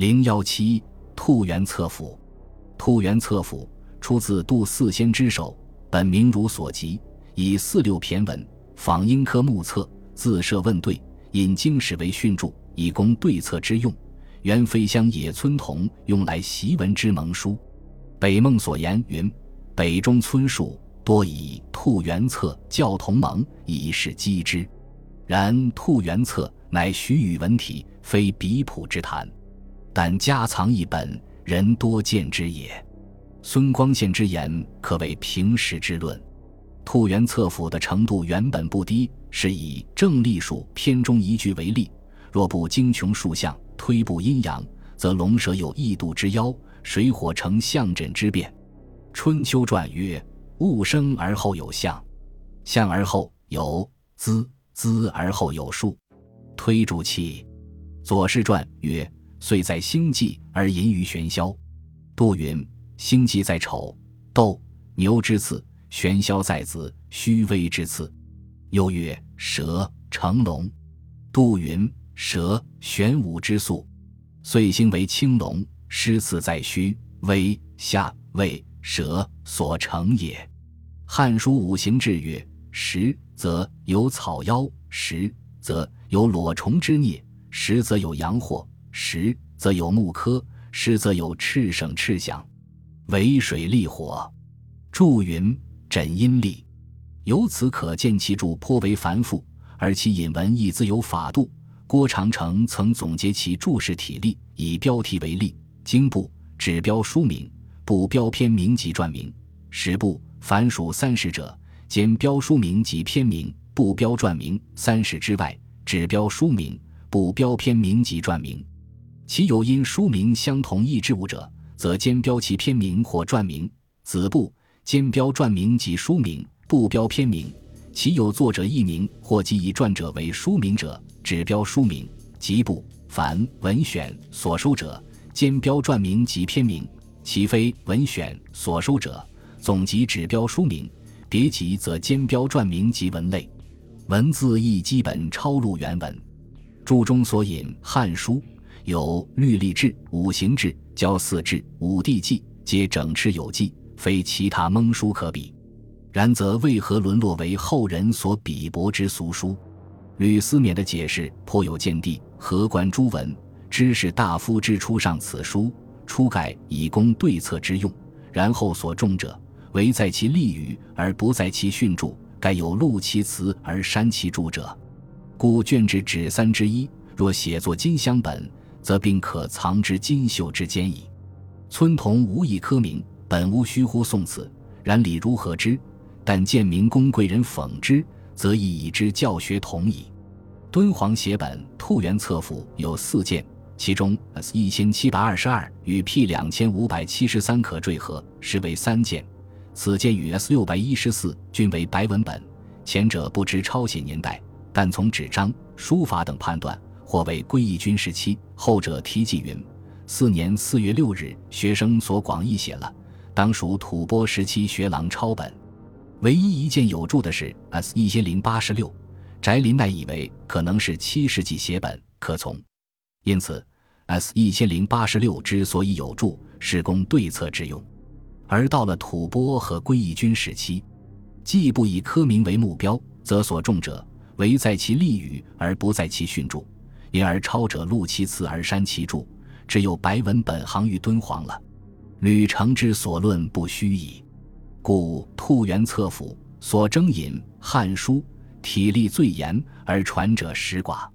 零幺七兔园策府，兔园策府出自杜四仙之手，本名如所及，以四六骈文，仿英科目册，自设问对，引经史为训著，以供对策之用。原非乡野村童用来习文之盟书。北孟所言云：“北中村树多以兔园策教同盟，以示机之。”然兔园策乃徐语文体，非笔谱之谈。但家藏一本，人多见之也。孙光宪之言可谓平实之论。兔园策府的程度原本不低，是以正隶数篇中一句为例：若不精穷数象，推步阴阳，则龙蛇有异度之妖，水火成象阵之变。春秋传曰：“物生而后有象，象而后有资，资而后有数，推主气。”左氏传曰。遂在星际而隐于玄霄。杜云：星际在丑、斗、牛之次，玄霄在子、虚微之次。又曰：蛇成龙。杜云：蛇玄武之素，遂星为青龙。诗次在虚、微、下、位、蛇所成也。《汉书五行志》曰：实则有草妖，实则有裸虫之孽，实则有阳祸。时则有木科，时则有赤省赤响，为水利火，注云枕阴历，由此可见其注颇为繁复，而其引文亦自有法度。郭长城曾总结其注释体例，以标题为例：经部指标书名，部标篇名及传名；十部凡属三十者，兼标书名及篇名，部标传名。三十之外，指标书名，部标篇名及传名。其有因书名相同异之物者，则兼标其篇名或传名。子部兼标传名及书名，不标篇名。其有作者异名或即以传者为书名者，只标书名。及部凡文选所收者，兼标传名及篇名。其非文选所收者，总集只标书名，别集则兼标传名及文类。文字亦基本抄录原文。注中所引《汉书》。有律历志、五行志、交四志、五帝纪，皆整饬有纪，非其他蒙书可比。然则为何沦落为后人所鄙薄之俗书？吕思勉的解释颇有见地。何观诸文，知是大夫之初上此书，初改以供对策之用。然后所重者，唯在其立语而不在其训著，盖有录其词而删其注者。故卷之指三之一，若写作金香本。则并可藏之金绣之间矣。村童无以科名，本无虚乎宋词，然理如何之？但见明公贵人讽之，则亦以之教学同矣。敦煌写本《兔园册府》有四件，其中 S 一千七百二十二与 P 两千五百七十三可缀合，实为三件。此件与 S 六百一十四均为白文本，前者不知抄写年代，但从纸张、书法等判断。或为归义军时期，后者题记云：四年四月六日，学生所广义写了，当属吐蕃时期学郎抄本。唯一一件有注的是 S 一千零八十六，翟林奈以为可能是七世纪写本，可从。因此 S 一千零八十六之所以有注，是供对策之用。而到了吐蕃和归义军时期，既不以科名为目标，则所重者唯在其立语而不在其训著。因而抄者录其词而删其注，只有白文本行于敦煌了。吕承之所论不虚矣。故兔园策府所征引《汉书》，体力最严，而传者实寡。